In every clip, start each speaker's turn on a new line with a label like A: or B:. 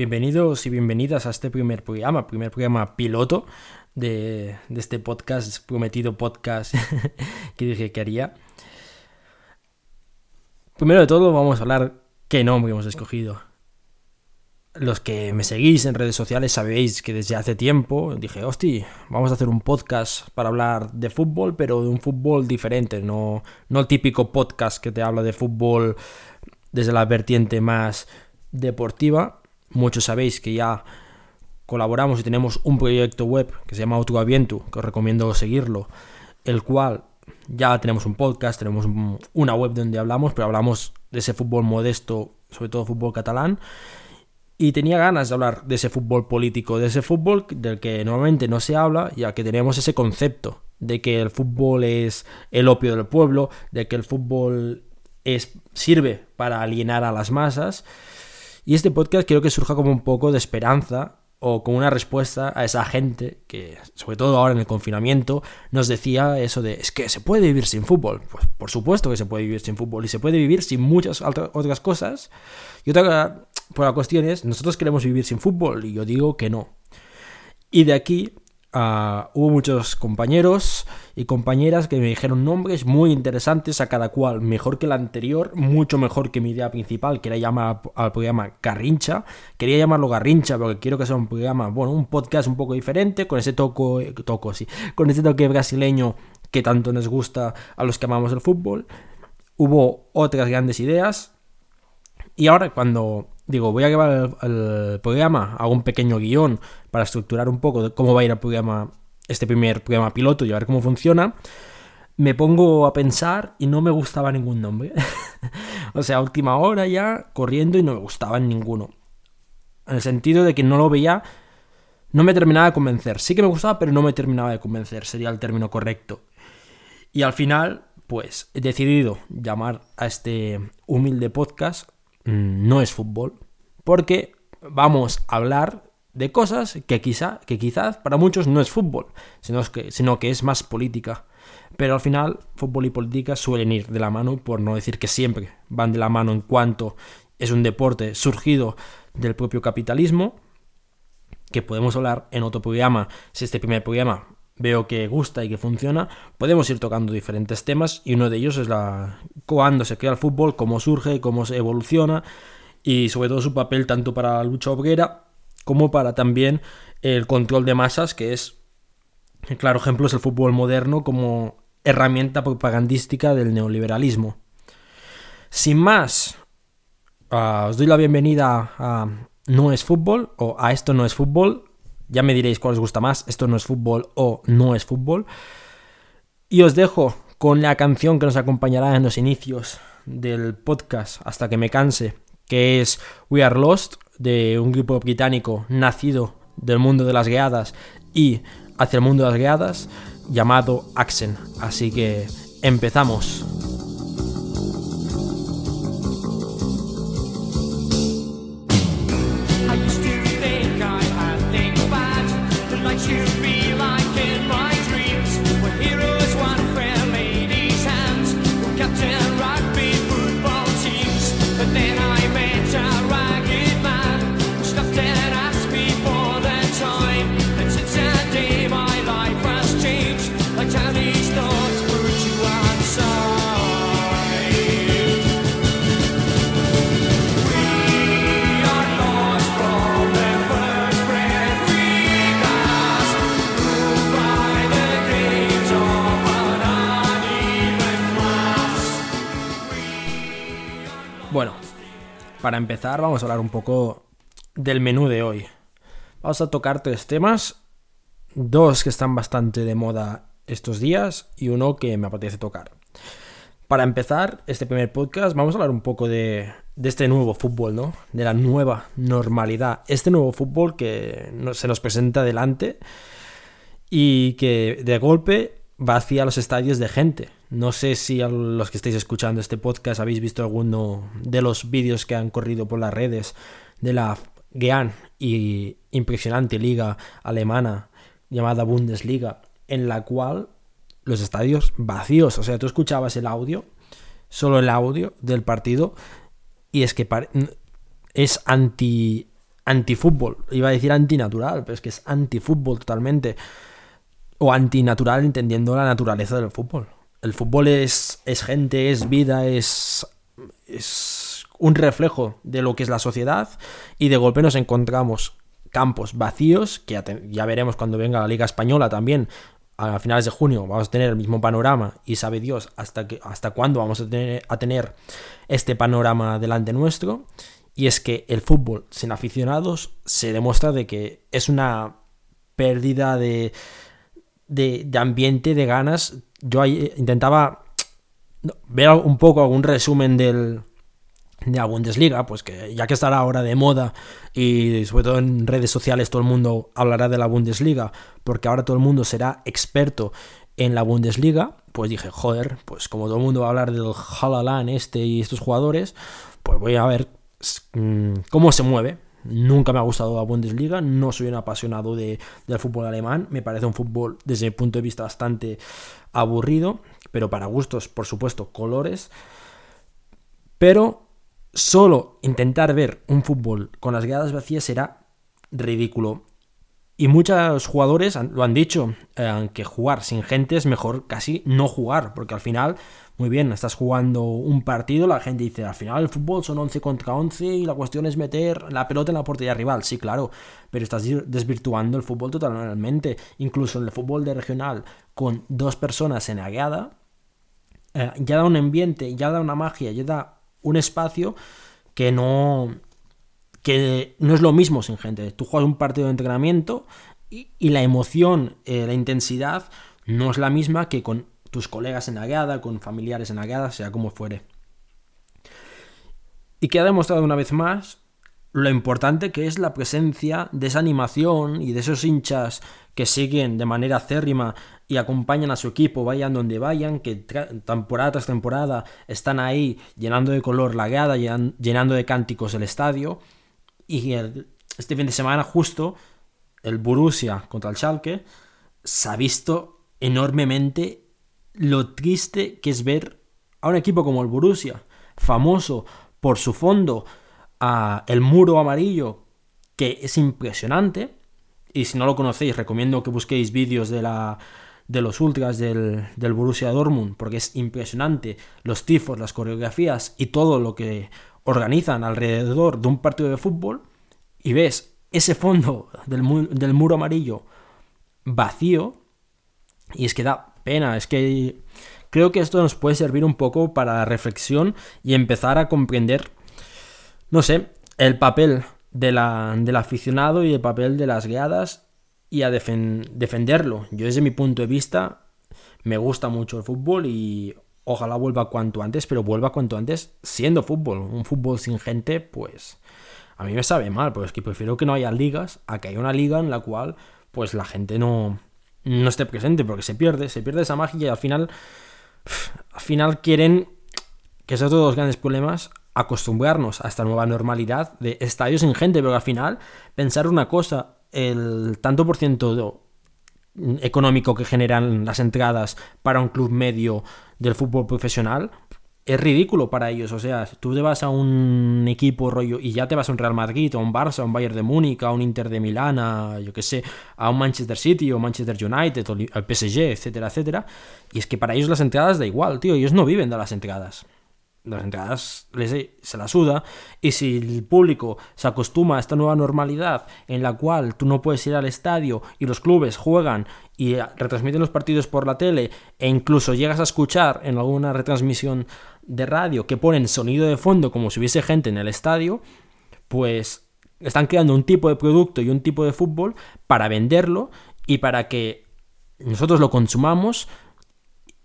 A: Bienvenidos y bienvenidas a este primer programa, primer programa piloto de, este podcast, prometido podcast que dije que haría. Primero de todo vamos a hablar qué nombre hemos escogido. Los que me seguís en redes sociales sabéis que desde hace tiempo dije, hostia, vamos a hacer un podcast para hablar de fútbol, pero de un fútbol diferente, no, no el típico podcast que te habla de fútbol desde la vertiente más deportiva, Muchos sabéis que ya colaboramos y tenemos un proyecto web que se llama Autoaviento, que os recomiendo seguirlo, el cual ya tenemos un podcast, tenemos una web donde hablamos, pero hablamos de ese fútbol modesto, sobre todo fútbol catalán. Y tenía ganas de hablar de ese fútbol político, de ese fútbol del que normalmente no se habla, ya que tenemos ese concepto de que el fútbol es el opio del pueblo, de que el fútbol es, sirve para alienar a las masas. Y este podcast creo que surja como un poco de esperanza o como una respuesta a esa gente que, sobre todo ahora en el confinamiento, nos decía eso de, es que se puede vivir sin fútbol. Pues por supuesto que se puede vivir sin fútbol y se puede vivir sin muchas otras cosas. Y otra por la cuestión es, nosotros queremos vivir sin fútbol y yo digo que no. Y de aquí Ah, hubo muchos compañeros y compañeras que me dijeron nombres muy interesantes a cada cual, mejor que el anterior, mucho mejor que mi idea principal, que era llamar al programa Garrincha. Quería llamarlo Garrincha porque quiero que sea un programa, bueno, un podcast un poco diferente, con ese toco, toco sí, con ese toque brasileño que tanto nos gusta a los que amamos el fútbol. Hubo otras grandes ideas. Y ahora cuando digo, voy a grabar el, programa, hago un pequeño guion para estructurar un poco de cómo va a ir el programa, este primer programa piloto y a ver cómo funciona, me pongo a pensar y no me gustaba ningún nombre. o sea, última hora ya, corriendo y no me gustaba ninguno. En el sentido de que no lo veía, no me terminaba de convencer. Sí que me gustaba, pero no me terminaba de convencer, sería el término correcto. Y al final, pues he decidido llamar a este humilde podcast no es fútbol, porque vamos a hablar de cosas que quizá, que quizás para muchos no es fútbol, sino que, sino que es más política. Pero al final, fútbol y política suelen ir de la mano, por no decir que siempre van de la mano en cuanto es un deporte surgido del propio capitalismo, que podemos hablar en otro programa, si este primer programa veo que gusta y que funciona, podemos ir tocando diferentes temas y uno de ellos es la cuándo se crea el fútbol, cómo surge, cómo se evoluciona y sobre todo su papel tanto para la lucha obrera como para también el control de masas, que es, claro ejemplo, es el fútbol moderno como herramienta propagandística del neoliberalismo. Sin más, ah, os doy la bienvenida a No es fútbol o a Esto no es fútbol, ya me diréis cuál os gusta más, esto no es fútbol o no es fútbol. Y os dejo con la canción que nos acompañará en los inicios del podcast hasta que me canse, que es We Are Lost, de un grupo británico nacido del mundo de las guiadas y hacia el mundo de las guiadas, llamado Axen. Así que empezamos. Vamos a hablar un poco del menú de hoy. Vamos a tocar tres temas, dos que están bastante de moda estos días y uno que me apetece tocar. Para empezar este primer podcast, vamos a hablar un poco de, este nuevo fútbol, ¿no? De la nueva normalidad. Este nuevo fútbol que se nos presenta delante y que de golpe vacía los estadios de gente. No sé si a los que estáis escuchando este podcast habéis visto alguno de los vídeos que han corrido por las redes de la GEAN y impresionante liga alemana llamada Bundesliga, en la cual los estadios vacíos, o sea, tú escuchabas el audio, solo el audio del partido, y es que es anti antifútbol. Iba a decir antinatural, pero es que es antifútbol totalmente. O antinatural entendiendo la naturaleza del fútbol. El fútbol es, es gente, es vida, es, es un reflejo de lo que es la sociedad y de golpe nos encontramos campos vacíos, que ya, veremos cuando venga la Liga Española también, a finales de junio vamos a tener el mismo panorama y sabe Dios hasta, que, hasta cuándo vamos a tener, a tener este panorama delante nuestro. Y es que el fútbol sin aficionados se demuestra de que es una pérdida de, de, ambiente, de ganas. Yo intentaba ver un poco algún resumen del, de la Bundesliga, pues que ya que estará ahora de moda y sobre todo en redes sociales todo el mundo hablará de la Bundesliga, porque ahora todo el mundo será experto en la Bundesliga, pues dije, joder, pues como todo el mundo va a hablar del Halalan este y estos jugadores, pues voy a ver mm, cómo se mueve. Nunca me ha gustado la Bundesliga, no soy un apasionado de, del fútbol alemán, me parece un fútbol desde mi punto de vista bastante aburrido, pero para gustos, por supuesto, colores. Pero solo intentar ver un fútbol con las gradas vacías será ridículo. Y muchos jugadores lo han dicho, eh, que jugar sin gente es mejor casi no jugar, porque al final, muy bien, estás jugando un partido, la gente dice, al final el fútbol son 11 contra 11 y la cuestión es meter la pelota en la portería rival, sí, claro, pero estás desvirtuando el fútbol totalmente, incluso en el fútbol de regional, con dos personas en la grada, eh, ya da un ambiente, ya da una magia, ya da un espacio que no, que no es lo mismo sin gente. Tú juegas un partido de entrenamiento y, la emoción, eh, la intensidad no es la misma que con tus colegas en la grada, con familiares en la grada, sea como fuere. Y que ha demostrado una vez más lo importante que es la presencia de esa animación y de esos hinchas que siguen de manera acérrima y acompañan a su equipo, vayan donde vayan, que temporada tras temporada están ahí llenando de color la grada, llenando de cánticos el estadio. Y este fin de semana justo el Borussia contra el Schalke se ha visto enormemente lo triste que es ver a un equipo como el Borussia, famoso por su fondo, a el muro amarillo, que es impresionante. Y si no lo conocéis, recomiendo que busquéis vídeos de la de los ultras del, del Borussia Dortmund, porque es impresionante los tifos, las coreografías y todo lo que organizan alrededor de un partido de fútbol, y ves ese fondo del, del muro amarillo vacío, y es que da pena, es que creo que esto nos puede servir un poco para la reflexión y empezar a comprender, no sé, el papel de la, del aficionado y el papel de las guiadas y a defenderlo. Yo desde mi punto de vista me gusta mucho el fútbol y ojalá vuelva cuanto antes, pero vuelva cuanto antes siendo fútbol. Un fútbol sin gente, pues a mí me sabe mal, pues es que prefiero que no haya ligas a que haya una liga en la cual pues la gente no, no esté presente porque se pierde, se pierde esa magia y al final, al final quieren, que es otro de los grandes problemas, acostumbrarnos a esta nueva normalidad de estadios sin gente, pero al final pensar una cosa, el tanto por ciento económico que generan las entradas para un club medio del fútbol profesional es ridículo para ellos. O sea, tú te vas a un equipo rollo y ya te vas a un Real Madrid, a un Barça, a un Bayern de Múnich, a un Inter de Milán, a yo que sé, a un Manchester City o Manchester United o al PSG, etcétera, etcétera. Y es que para ellos las entradas da igual, tío. Ellos no viven de las entradas las entradas se la suda y si el público se acostumbra a esta nueva normalidad en la cual tú no puedes ir al estadio y los clubes juegan y retransmiten los partidos por la tele e incluso llegas a escuchar en alguna retransmisión de radio que ponen sonido de fondo como si hubiese gente en el estadio, pues están creando un tipo de producto y un tipo de fútbol para venderlo y para que nosotros lo consumamos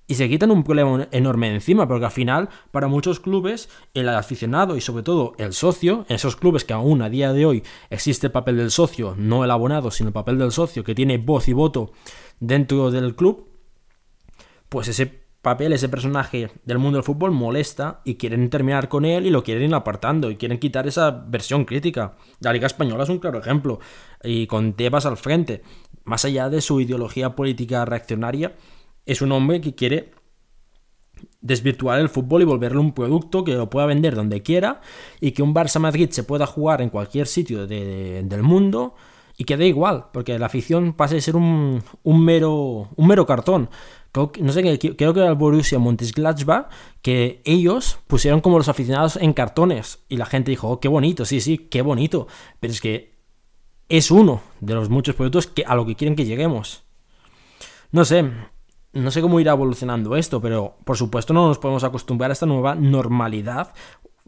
A: y se quitan un problema enorme encima, porque al final, para muchos clubes, el aficionado y sobre todo el socio, en esos clubes que aún a día de hoy existe el papel del socio, no el abonado, sino el papel del socio, que tiene voz y voto dentro del club, pues ese papel, ese personaje del mundo del fútbol molesta y quieren terminar con él y lo quieren ir apartando y quieren quitar esa versión crítica. La Liga Española es un claro ejemplo y con Tebas al frente, más allá de su ideología política reaccionaria, es un hombre que quiere desvirtuar el fútbol y volverlo un producto que lo pueda vender donde quiera y que un Barça Madrid se pueda jugar en cualquier sitio del mundo y que da igual, porque la afición pase a ser un, mero, un mero cartón. no sé, creo que era el Borussia que ellos pusieron como los aficionados en cartones y la gente dijo, oh, qué bonito, sí, sí, qué bonito, pero es que es uno de los muchos productos que, a lo que quieren que lleguemos. No sé, no sé cómo irá evolucionando esto, pero por supuesto no nos podemos acostumbrar a esta nueva normalidad,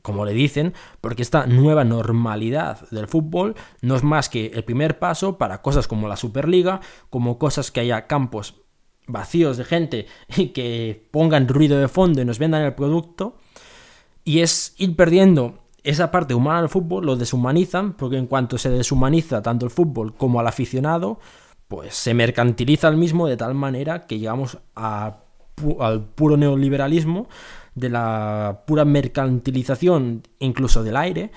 A: como le dicen, porque esta nueva normalidad del fútbol no es más que el primer paso para cosas como la Superliga, como cosas que haya campos vacíos de gente y que pongan ruido de fondo y nos vendan el producto, y es ir perdiendo esa parte humana del fútbol, lo deshumanizan, porque en cuanto se deshumaniza tanto el fútbol como al aficionado, pues se mercantiliza el mismo de tal manera que llegamos al puro neoliberalismo, de la pura mercantilización incluso del aire,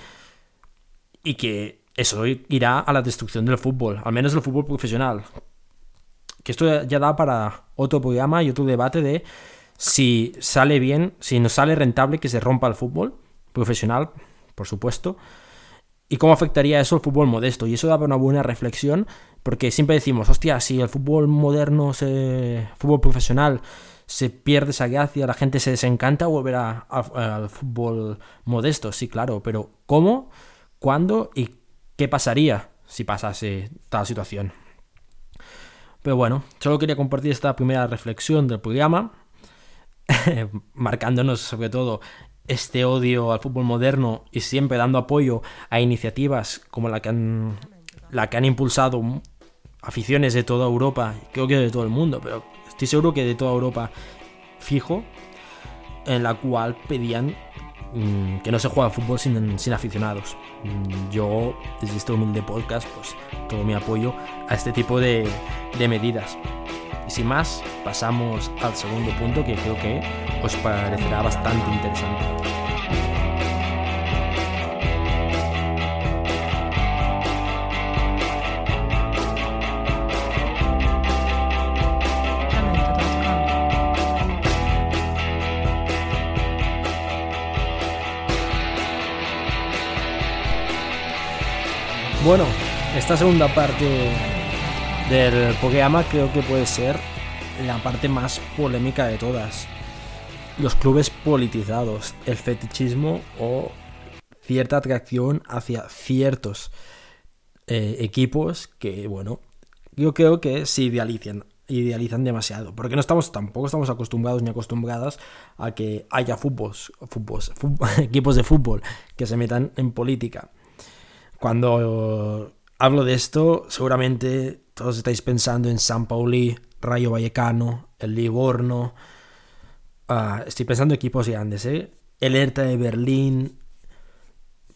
A: y que eso irá a la destrucción del fútbol, al menos del fútbol profesional. Que esto ya da para otro programa y otro debate de si sale bien, si nos sale rentable que se rompa el fútbol profesional, por supuesto, y cómo afectaría eso al fútbol modesto. Y eso da una buena reflexión, porque siempre decimos, hostia, si el fútbol moderno, se, fútbol profesional, se pierde esa gracia, la gente se desencanta, volverá al fútbol modesto. Sí, claro, pero ¿cómo? ¿Cuándo? ¿Y qué pasaría si pasase tal situación? Pero bueno, solo quería compartir esta primera reflexión del programa, marcándonos sobre todo este odio al fútbol moderno y siempre dando apoyo a iniciativas como la que han, la que han impulsado aficiones de toda Europa, creo que de todo el mundo, pero estoy seguro que de toda Europa fijo, en la cual pedían mm, que no se juega fútbol sin, sin aficionados. Mm, yo, desde este humilde podcast, pues todo mi apoyo a este tipo de, de medidas. Y sin más, pasamos al segundo punto que creo que os parecerá bastante interesante. Bueno, esta segunda parte del Pokéama creo que puede ser la parte más polémica de todas. Los clubes politizados, el fetichismo o cierta atracción hacia ciertos eh, equipos que, bueno, yo creo que se idealizan, idealizan demasiado. Porque no estamos, tampoco estamos acostumbrados ni acostumbradas a que haya fútbol, equipos de fútbol que se metan en política. Cuando hablo de esto, seguramente todos estáis pensando en San Pauli, Rayo Vallecano, el Livorno. Ah, estoy pensando en equipos grandes, ¿eh? El Hertha de Berlín.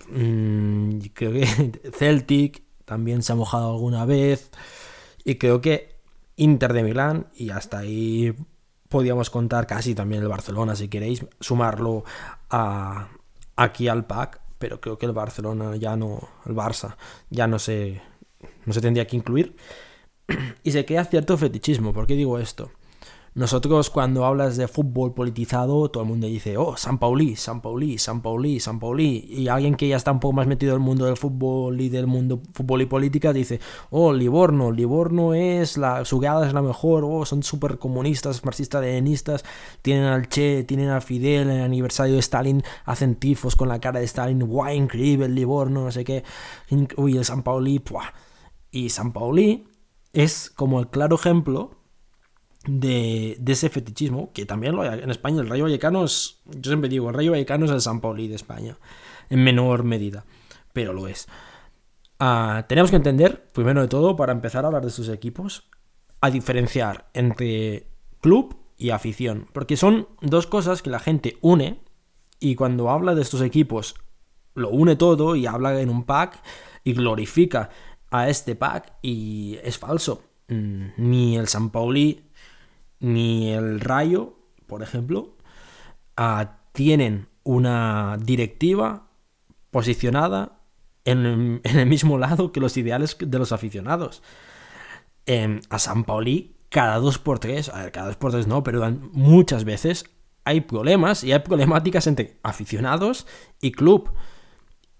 A: Mm, creo que Celtic también se ha mojado alguna vez. Y creo que Inter de Milán. Y hasta ahí podríamos contar casi también el Barcelona, si queréis, sumarlo aquí al pack. Pero creo que el Barcelona ya no. El Barça ya no se. No se tendría que incluir y se crea cierto fetichismo. ¿Por qué digo esto? Nosotros cuando hablas de fútbol politizado, todo el mundo dice, oh, San Pauli, San Pauli, San Pauli, San Pauli. Y alguien que ya está un poco más metido en el mundo del fútbol y del mundo fútbol y política dice, oh, Livorno, Livorno es la, su es la mejor, oh, son súper comunistas, marxistas-lenistas, tienen al Che, tienen al Fidel, en el aniversario de Stalin hacen tifos con la cara de Stalin, guau, increíble Livorno, no sé qué, uy, el San Pauli, puah. Y San Pauli es como el claro ejemplo de, ese fetichismo, que también lo hay en España. El Rayo Vallecano es, yo siempre digo, el Rayo Vallecano es el San Pauli de España, en menor medida, pero lo es. Ah, tenemos que entender, primero de todo, para empezar a hablar de estos equipos, a diferenciar entre club y afición, porque son dos cosas que la gente une y cuando habla de estos equipos lo une todo y habla en un pack y glorifica a este pack y es falso. Mm, ni el San Pauli ni el Rayo, por ejemplo, ah, tienen una directiva posicionada en, el mismo lado que los ideales de los aficionados. Em, a San Pauli, cada dos por tres, a ver, cada dos por tres no, pero muchas veces hay problemas y hay problemáticas entre aficionados y club.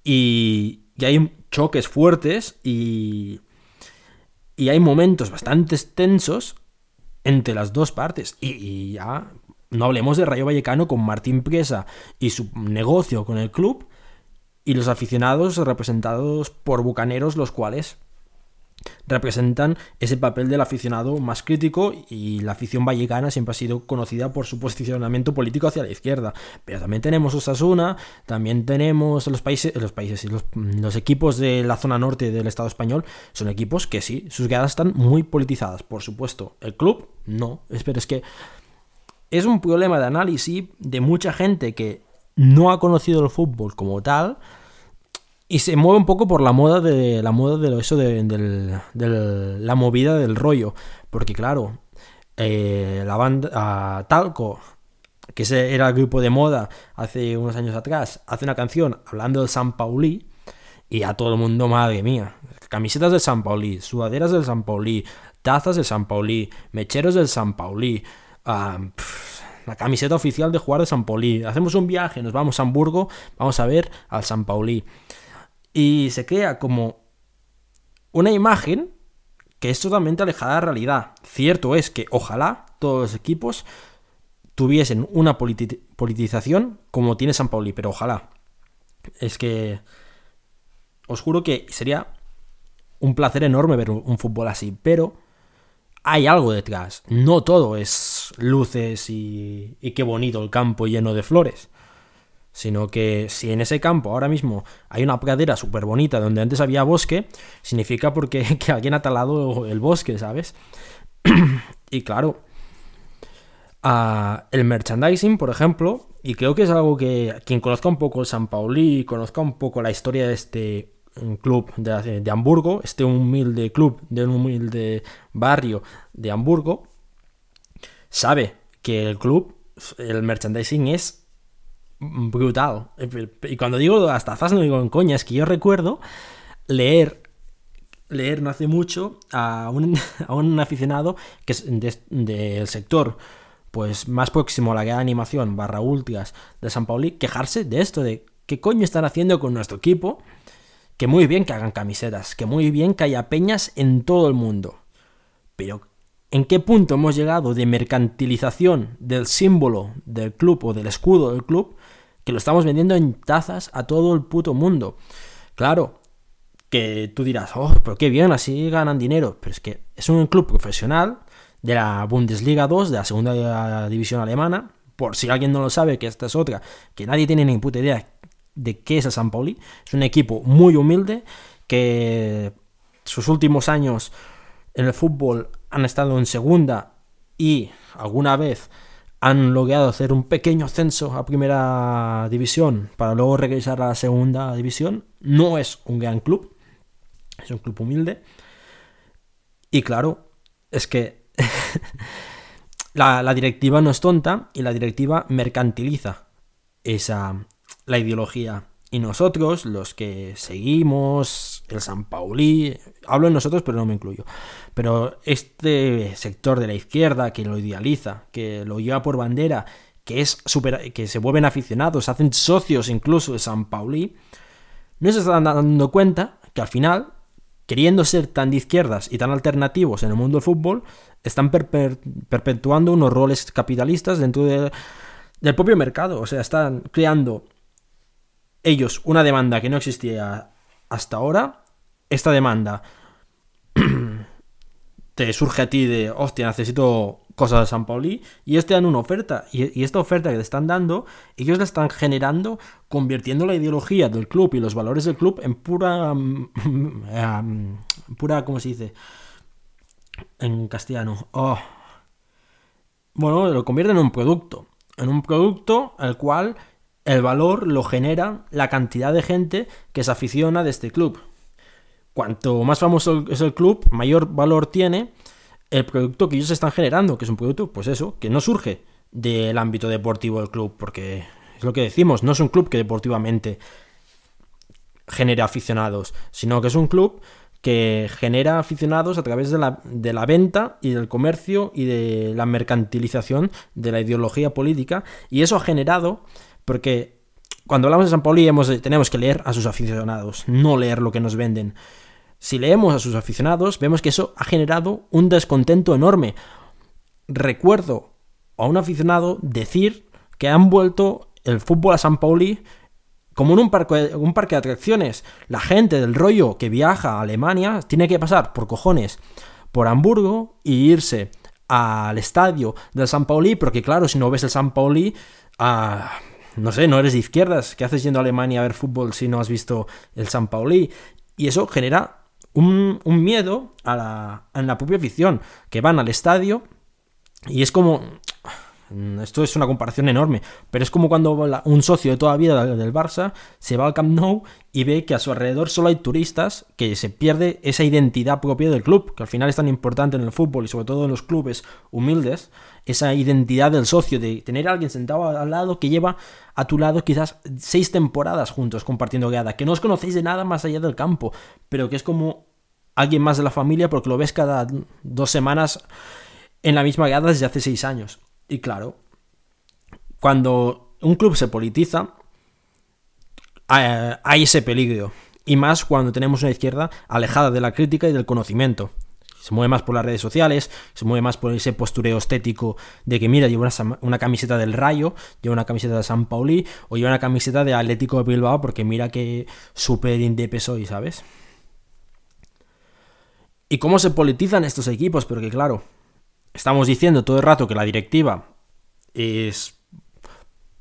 A: Y, y hay choques fuertes y, y hay momentos bastante tensos entre las dos partes. Y, ya no hablemos de Rayo Vallecano con Martín Presa y su negocio con el club y los aficionados representados por bucaneros, los cuales representan ese papel del aficionado más crítico y la afición vallecana siempre ha sido conocida por su posicionamiento político hacia la izquierda. Pero también tenemos Osasuna, también tenemos los países, los países y los, equipos de la zona norte del Estado español son equipos que sí, sus quedadas están muy politizadas, por supuesto. El club no, pero es que es un problema de análisis de mucha gente que no ha conocido el fútbol como tal y se mueve un poco por la moda de la moda de eso de, la movida del rollo. Porque claro, eh, la banda Talco, que era el grupo de moda hace unos años atrás, hace una canción hablando de San Pauli. Y a todo el mundo, madre mía. Camisetas de San Pauli, sudaderas del San Pauli, tazas de San Pauli, mecheros del San Pauli. la camiseta oficial de jugar de San Pauli. Hacemos un viaje, nos vamos a Hamburgo, vamos a ver al San Pauli y se crea como una imagen que es totalmente alejada de la realidad. Cierto es que ojalá todos los equipos tuviesen una politización como tiene San Pauli, pero ojalá. Es que os juro que sería un placer enorme ver un fútbol así, pero hay algo detrás. No todo es luces y, y qué bonito el campo lleno de flores sino que si en ese campo ahora mismo hay una pradera súper bonita donde antes había bosque, significa porque que alguien ha talado el bosque, ¿sabes? y claro, el merchandising, por ejemplo, y creo que es algo que quien conozca un poco el San Pauli, conozca un poco la historia de este mm, club de, de Hamburgo, este humilde club de un humilde barrio de Hamburgo, sabe que el club, el merchandising es brutal. Y cuando digo hasta tazas no digo en coña, es que yo recuerdo leer, leer no hace mucho a un, a un aficionado que es del sector pues más próximo a la gran animación barra ultras de San Pauli, quejarse de esto, de qué coño están haciendo con nuestro equipo, que muy bien que hagan camisetas, que muy bien que haya peñas en todo el mundo, pero ¿en qué punto hemos llegado de mercantilización del símbolo del club o del escudo del club que lo estamos vendiendo en tazas a todo el puto mundo. Claro, que tú dirás, oh, pero qué bien, así ganan dinero. Pero es que es un club profesional de la Bundesliga 2, de la segunda división alemana. Por si alguien no lo sabe, que esta es otra, que nadie tiene ni puta idea de qué es el San Pauli. Es un equipo muy humilde que sus últimos años en el fútbol han estado en segunda y alguna vez han logrado hacer un pequeño ascenso a primera división para luego regresar a la segunda división. No es un gran club, es un club humilde. Y claro, es que la, la, directiva no es tonta y la directiva mercantiliza esa, la ideología y nosotros, los que seguimos el San Pauli, hablo en nosotros pero no me incluyo, pero este sector de la izquierda que lo idealiza, que lo lleva por bandera, que es super, que se vuelven aficionados, hacen socios incluso de San Pauli, no se están dando cuenta que al final, queriendo ser tan de izquierdas y tan alternativos en el mundo del fútbol, están perpetuando unos roles capitalistas dentro del propio mercado, o sea, están creando ellos una demanda que no existía hasta ahora, esta demanda te surge a ti de, hostia, necesito cosas de San Pauli, y ellos te dan una oferta, y, esta oferta que te están dando, ellos la están generando, convirtiendo la ideología del club y los valores del club en pura, um, pura, ¿cómo se dice? En castellano. Oh. Bueno, lo convierten en un producto, en un producto al cual el valor lo genera la cantidad de gente que se aficiona de este club. Cuanto más famoso es el club, mayor valor tiene el producto que ellos están generando, que es un producto, pues eso, que no surge del ámbito deportivo del club, porque es lo que decimos, no es un club que deportivamente genere aficionados, sino que es un club que genera aficionados a través de la, de la, venta y del comercio y de la mercantilización de la ideología política. Y eso ha generado, porque cuando hablamos de San Pauli tenemos que leer a sus aficionados, no leer lo que nos venden. Si leemos a sus aficionados, vemos que eso ha generado un descontento enorme. Recuerdo a un aficionado decir que han vuelto el fútbol a San Pauli como en un parque, un parque de atracciones. La gente del rollo que viaja a Alemania tiene que pasar por cojones por Hamburgo y irse al estadio del San Pauli, porque claro, si no ves el San Pauli, ah, no sé, no eres de izquierdas. ¿Qué haces yendo a Alemania a ver fútbol si no has visto el San Pauli? Y eso genera un, miedo a la, la propia afición, que van al estadio y es como, esto es una comparación enorme, pero es como cuando un socio de toda la vida del Barça se va al Camp Nou y ve que a su alrededor solo hay turistas, que se pierde esa identidad propia del club, que al final es tan importante en el fútbol y sobre todo en los clubes humildes, esa identidad del socio, de tener a alguien sentado al lado que lleva a tu lado quizás seis temporadas juntos compartiendo grada, que no os conocéis de nada más allá del campo, pero que es como alguien más de la familia porque lo ves cada dos semanas en la misma grada desde hace seis años. Y claro, cuando un club se politiza, eh, hay ese peligro. Y más cuando tenemos una izquierda alejada de la crítica y del conocimiento. Se mueve más por las redes sociales, se mueve más por ese postureo estético de que, mira, lleva una, camiseta del Rayo, lleva una camiseta de San Pauli o lleva una camiseta de Atlético de Bilbao porque mira que súper indepe soy, ¿sabes? ¿Y cómo se politizan estos equipos? Porque claro, estamos diciendo todo el rato que la directiva es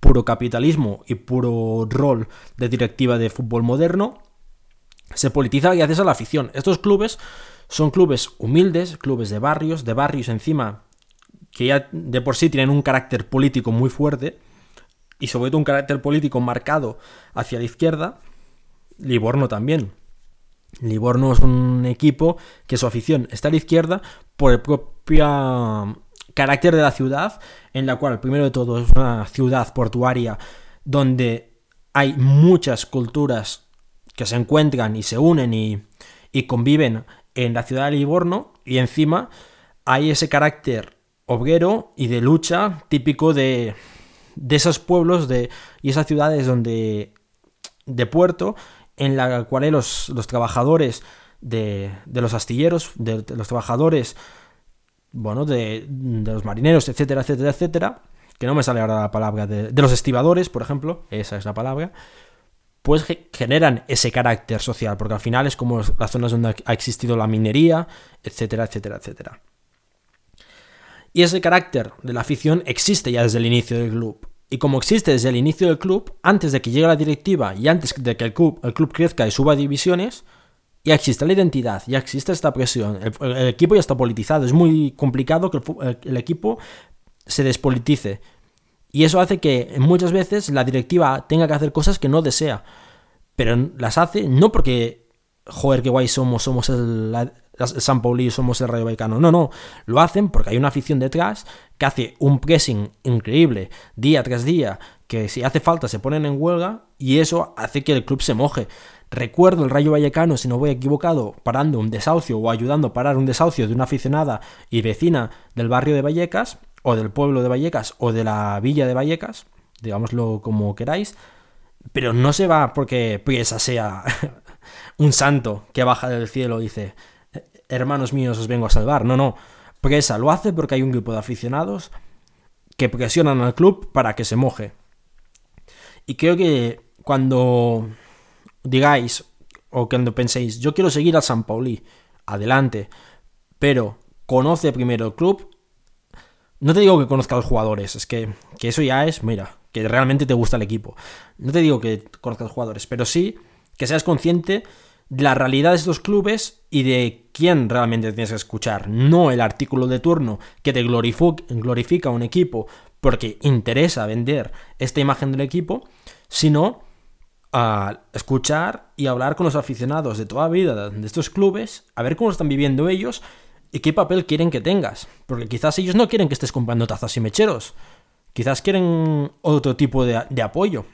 A: puro capitalismo y puro rol de directiva de fútbol moderno, se politiza gracias a la afición. Estos clubes son clubes humildes, clubes de barrios, de barrios encima, que ya de por sí tienen un carácter político muy fuerte, y sobre todo un carácter político marcado hacia la izquierda, Livorno también. Livorno es un equipo que su afición está a la izquierda por el propio carácter de la ciudad, en la cual, primero de todo, es una ciudad portuaria donde hay muchas culturas que se encuentran y se unen y, conviven en la ciudad de Livorno, y encima hay ese carácter obrero y de lucha típico de, de esos pueblos de, y esas ciudades donde de puerto en la cual los, los trabajadores de, de, los astilleros, de, los trabajadores, bueno, de, de, los marineros, etcétera, etcétera, etcétera, que no me sale ahora la palabra, de, los estibadores, por ejemplo, esa es la palabra, pues generan ese carácter social, porque al final es como las zonas donde ha existido la minería, etcétera, etcétera, etcétera. Y ese carácter de la afición existe ya desde el inicio del club. Y como existe desde el inicio del club, antes de que llegue la directiva y antes de que el club, el club crezca y suba divisiones, ya existe la identidad, ya existe esta presión. El, equipo ya está politizado. Es muy complicado que el, equipo se despolitice. Y eso hace que muchas veces la directiva tenga que hacer cosas que no desea. Pero las hace no porque, joder, qué guay somos, somos el, San Pauli, somos el Rayo Vallecano. No, no. Lo hacen porque hay una afición detrás que hace un pressing increíble día tras día, que si hace falta se ponen en huelga y eso hace que el club se moje. Recuerdo el Rayo Vallecano, si no voy equivocado, parando un desahucio o ayudando a parar un desahucio de una aficionada y vecina del barrio de Vallecas, o del pueblo de Vallecas, o de la villa de Vallecas, digámoslo como queráis, pero no se va porque Priesa sea un santo que baja del cielo y dice, hermanos míos, os vengo a salvar. No, no. Presa lo hace porque hay un grupo de aficionados que presionan al club para que se moje. Y creo que cuando digáis o cuando penséis, yo quiero seguir al San Pauli, adelante, pero conoce primero el club. No te digo que conozca a los jugadores, es que, que eso ya es, mira, que realmente te gusta el equipo. No te digo que conozcas a los jugadores, pero sí que seas consciente la realidad de estos clubes y de quién realmente tienes que escuchar. No el artículo de turno que te glorifica un equipo porque interesa vender esta imagen del equipo, sino a escuchar y hablar con los aficionados de toda vida de estos clubes, a ver cómo están viviendo ellos y qué papel quieren que tengas. Porque quizás ellos no quieren que estés comprando tazas y mecheros. Quizás quieren otro tipo de, apoyo.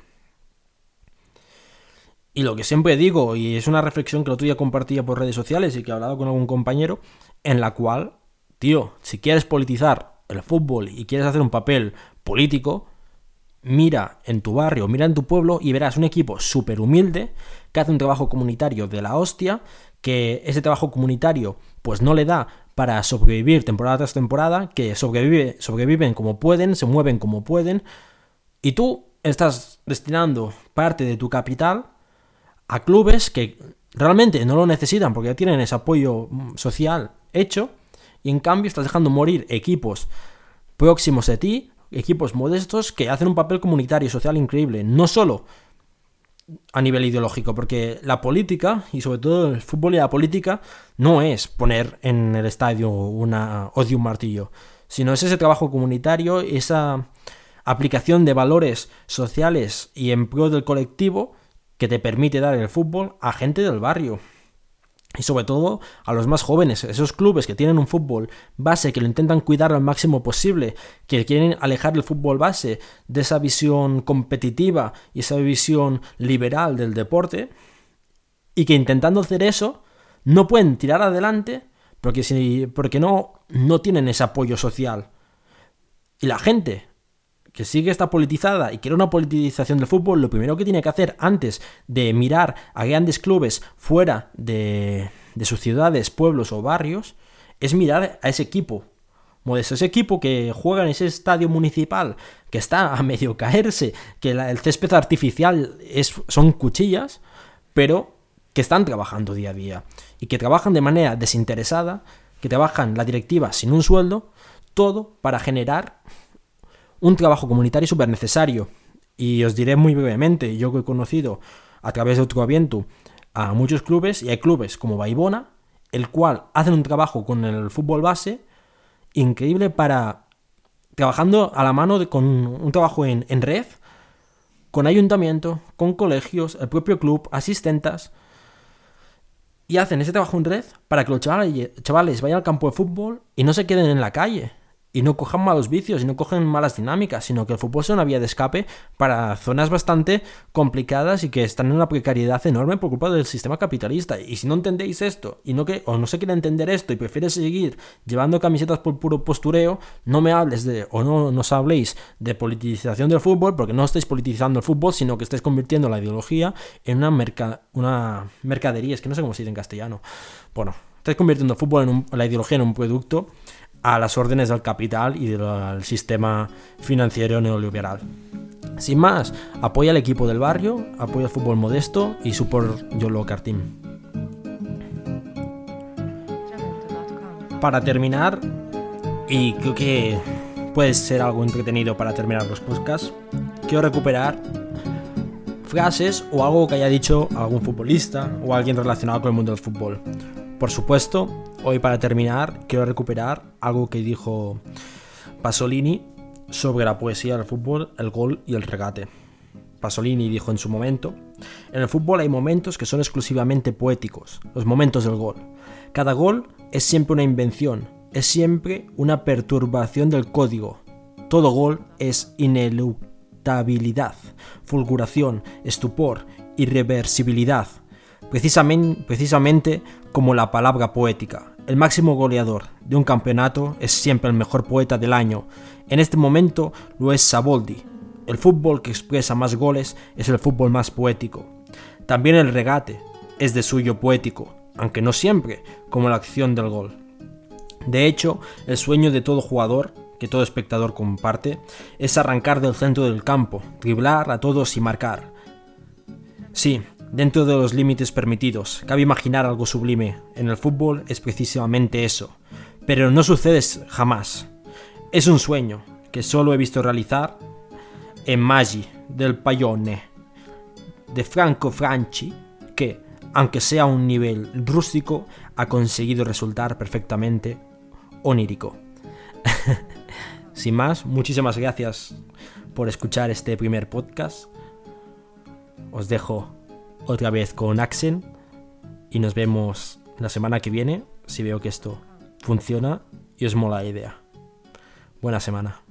A: Y lo que siempre digo, y es una reflexión que el otro día compartía por redes sociales y que he hablado con algún compañero, en la cual, tío, si quieres politizar el fútbol y quieres hacer un papel político, mira en tu barrio, mira en tu pueblo y verás un equipo súper humilde que hace un trabajo comunitario de la hostia, que ese trabajo comunitario pues no le da para sobrevivir temporada tras temporada, que sobrevive, sobreviven como pueden, se mueven como pueden, y tú estás destinando parte de tu capital a clubes que realmente no lo necesitan porque ya tienen ese apoyo mm, social hecho, y en cambio estás dejando morir equipos próximos a ti, equipos modestos que hacen un papel comunitario y social increíble, no solo a nivel ideológico, porque la política, y sobre todo el fútbol y la política, no es poner en el estadio una odio un martillo, sino es ese trabajo comunitario, esa aplicación de valores sociales y en pro del colectivo que te permite dar el fútbol a gente del barrio y sobre todo a los más jóvenes, esos clubes que tienen un fútbol base, que lo intentan cuidar al máximo posible, que quieren alejar el fútbol base de esa visión competitiva y esa visión liberal del deporte, y que intentando hacer eso no pueden tirar adelante porque, si, porque no, no tienen ese apoyo social. Y la gente que sigue esta politizada y quiere una politización del fútbol, lo primero que tiene que hacer antes de mirar a grandes clubes fuera de, de sus ciudades, pueblos o barrios, es mirar a ese equipo. Modesto, ese equipo que juega en ese estadio municipal, que está a medio caerse, que el césped artificial es, son cuchillas, pero que están trabajando día a día y que trabajan de manera desinteresada, que trabajan la directiva sin un sueldo, todo para generar un trabajo comunitario súper necesario. Y os diré muy brevemente, yo que he conocido a través de otro aviento a muchos clubes, y hay clubes como Baibona, el cual hacen un trabajo con el fútbol base increíble para trabajando a la mano de, con un trabajo en, en red, con ayuntamiento, con colegios, el propio club, asistentas, y hacen ese trabajo en red para que los chavales vayan al campo de fútbol y no se queden en la calle y no cojan malos vicios y no cogen malas dinámicas, sino que el fútbol sea una vía de escape para zonas bastante complicadas y que están en una precariedad enorme por culpa del sistema capitalista. Y si no entendéis esto y no que o no se quiere entender esto y prefieres seguir llevando camisetas por puro postureo, no me hables de o no nos habléis de politización del fútbol porque no estáis politizando el fútbol, sino que estáis convirtiendo la ideología en una merca, una mercadería, es que no sé cómo se dice en castellano. Bueno, estáis convirtiendo el fútbol en la ideología en un producto a las órdenes del capital y del sistema financiero neoliberal. Sin más, apoya al equipo del barrio, apoya el fútbol modesto y support Yolo Team. Para terminar, y creo que puede ser algo entretenido para terminar los podcasts, quiero recuperar frases o algo que haya dicho algún futbolista o alguien relacionado con el mundo del fútbol. Por supuesto, hoy para terminar quiero recuperar algo que dijo Pasolini sobre la poesía del fútbol, el gol y el regate. Pasolini dijo en su momento, en el fútbol hay momentos que son exclusivamente poéticos, los momentos del gol. Cada gol es siempre una invención, es siempre una perturbación del código. Todo gol es ineluctabilidad, fulguración, estupor, irreversibilidad, precisamente, como la palabra poética. El máximo goleador de un campeonato es siempre el mejor poeta del año. En este momento lo es Saboldi. El fútbol que expresa más goles es el fútbol más poético. También el regate es de suyo poético, aunque no siempre como la acción del gol. De hecho, el sueño de todo jugador, que todo espectador comparte, es arrancar del centro del campo, driblar a todos y marcar. Sí, dentro de los límites permitidos. Cabe imaginar algo sublime. En el fútbol es precisamente eso. Pero no sucede jamás. Es un sueño que solo he visto realizar en Maggi del Paione de Franco Franchi, que, aunque sea un nivel rústico, ha conseguido resultar perfectamente onírico. Sin más, muchísimas gracias por escuchar este primer podcast. Os dejo otra vez con Axen y nos vemos la semana que viene si veo que esto funciona y os mola la idea. Buena semana.